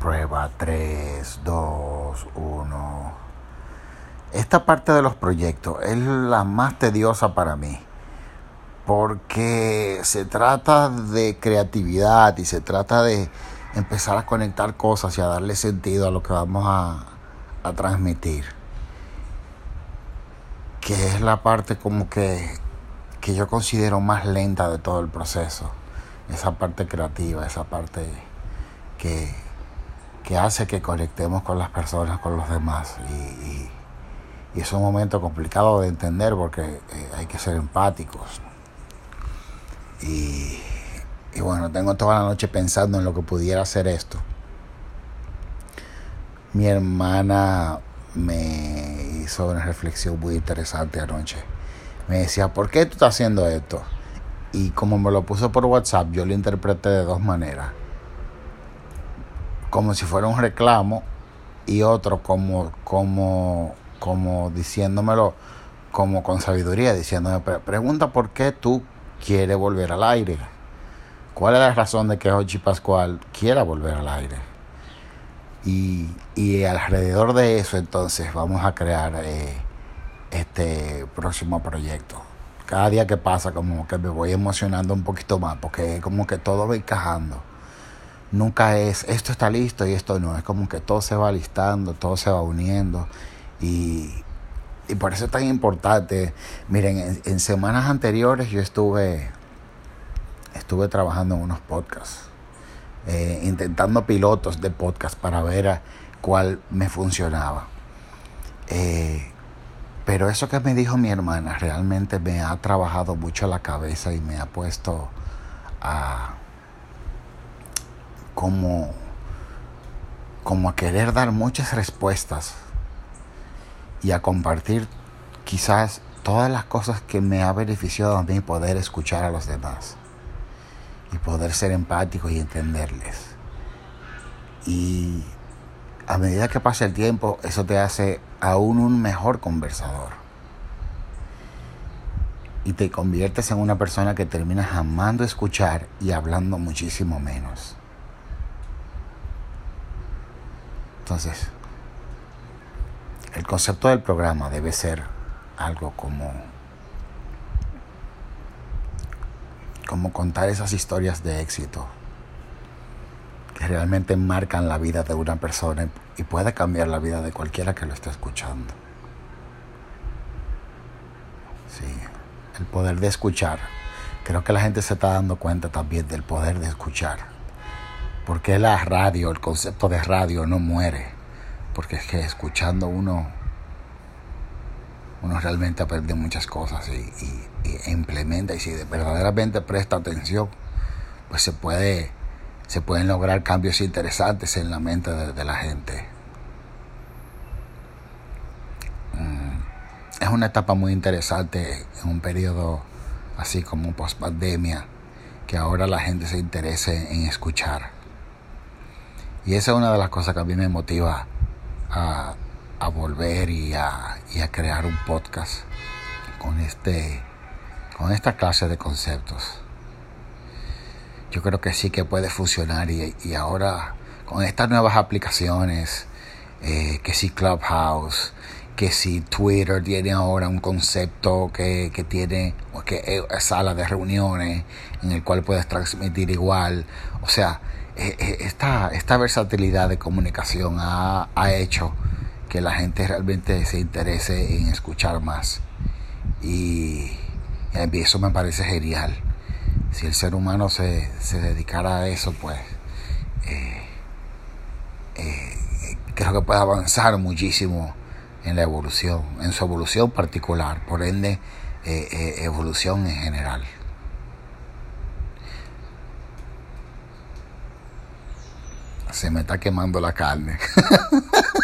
Prueba 3, 2, 1. Esta parte de los proyectos es la más tediosa para mí. Porque se trata de creatividad y se trata de empezar a conectar cosas y a darle sentido a lo que vamos a, a transmitir. Que es la parte como que, que yo considero más lenta de todo el proceso. Esa parte creativa, esa parte que que hace que conectemos con las personas, con los demás. Y, es un momento complicado de entender porque eh, hay que ser empáticos. Y, bueno, tengo toda la noche pensando en lo que pudiera hacer esto. Mi hermana me hizo una reflexión muy interesante anoche. Me decía, ¿por qué tú estás haciendo esto? Y como me lo puso por WhatsApp, yo lo interpreté de dos maneras como si fuera un reclamo y otro como, como, como diciéndomelo como con sabiduría, diciéndome, pregunta por qué tú quieres volver al aire. ¿Cuál es la razón de que Ochi Pascual quiera volver al aire? Y, y alrededor de eso entonces vamos a crear eh, este próximo proyecto. Cada día que pasa como que me voy emocionando un poquito más porque como que todo va encajando nunca es esto está listo y esto no, es como que todo se va listando, todo se va uniendo y, y por eso es tan importante. Miren, en, semanas anteriores yo estuve, estuve trabajando en unos podcasts, eh, intentando pilotos de podcast para ver cuál me funcionaba. Eh, pero eso que me dijo mi hermana realmente me ha trabajado mucho la cabeza y me ha puesto a como, como a querer dar muchas respuestas y a compartir quizás todas las cosas que me ha beneficiado a mí poder escuchar a los demás y poder ser empático y entenderles. Y a medida que pasa el tiempo, eso te hace aún un mejor conversador. Y te conviertes en una persona que terminas amando escuchar y hablando muchísimo menos. Entonces, el concepto del programa debe ser algo como como contar esas historias de éxito que realmente marcan la vida de una persona y puede cambiar la vida de cualquiera que lo esté escuchando. Sí, el poder de escuchar. Creo que la gente se está dando cuenta también del poder de escuchar. Porque la radio, el concepto de radio no muere. Porque es que escuchando uno, uno realmente aprende muchas cosas y, implementa. Y si verdaderamente presta atención, pues se puede, se pueden lograr cambios interesantes en la mente de, la gente. Mm, es una etapa muy interesante en un periodo así como post pandemia, que ahora la gente se interese en escuchar. Y esa es una de las cosas que a mí me motiva a, volver y a, crear un podcast con, este, con esta clase de conceptos. Yo creo que sí que puede funcionar y, ahora con estas nuevas aplicaciones, eh, que si Clubhouse, que si Twitter tiene ahora un concepto que, que tiene que sala de reuniones en el cual puedes transmitir igual. O sea, eh, eh, esta, esta versatilidad de comunicación ha, hecho que la gente realmente se interese en escuchar más. Y, eso me parece genial. Si el ser humano se, dedicara a eso, pues eh, creo que puede avanzar muchísimo en la evolución, en su evolución particular, por ende, evolución en general. se me está quemando la carne.